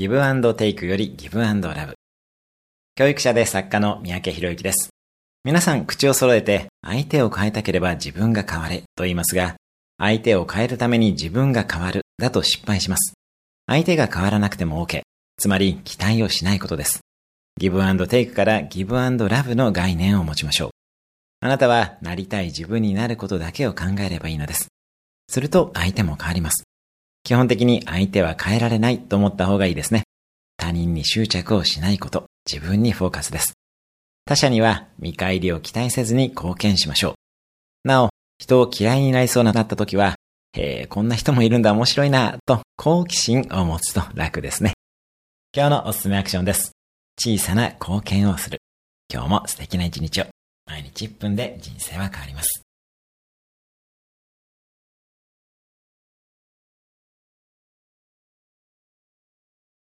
ギブアンドテイクよりギブアンドラブ。教育者で作家の三宅博之です。皆さん口を揃えて相手を変えたければ自分が変われと言いますが、相手を変えるために自分が変わるだと失敗します。相手が変わらなくても OK。つまり期待をしないことです。ギブアンドテイクからギブアンドラブの概念を持ちましょう。あなたはなりたい自分になることだけを考えればいいのです。すると相手も変わります。基本的に相手は変えられないと思った方がいいですね。他人に執着をしないこと、自分にフォーカスです。他者には見返りを期待せずに貢献しましょう。なお、人を嫌いになりそうになった時は、へえ、こんな人もいるんだ面白いな、と好奇心を持つと楽ですね。今日のおすすめアクションです。小さな貢献をする。今日も素敵な一日を。毎日1分で人生は変わります。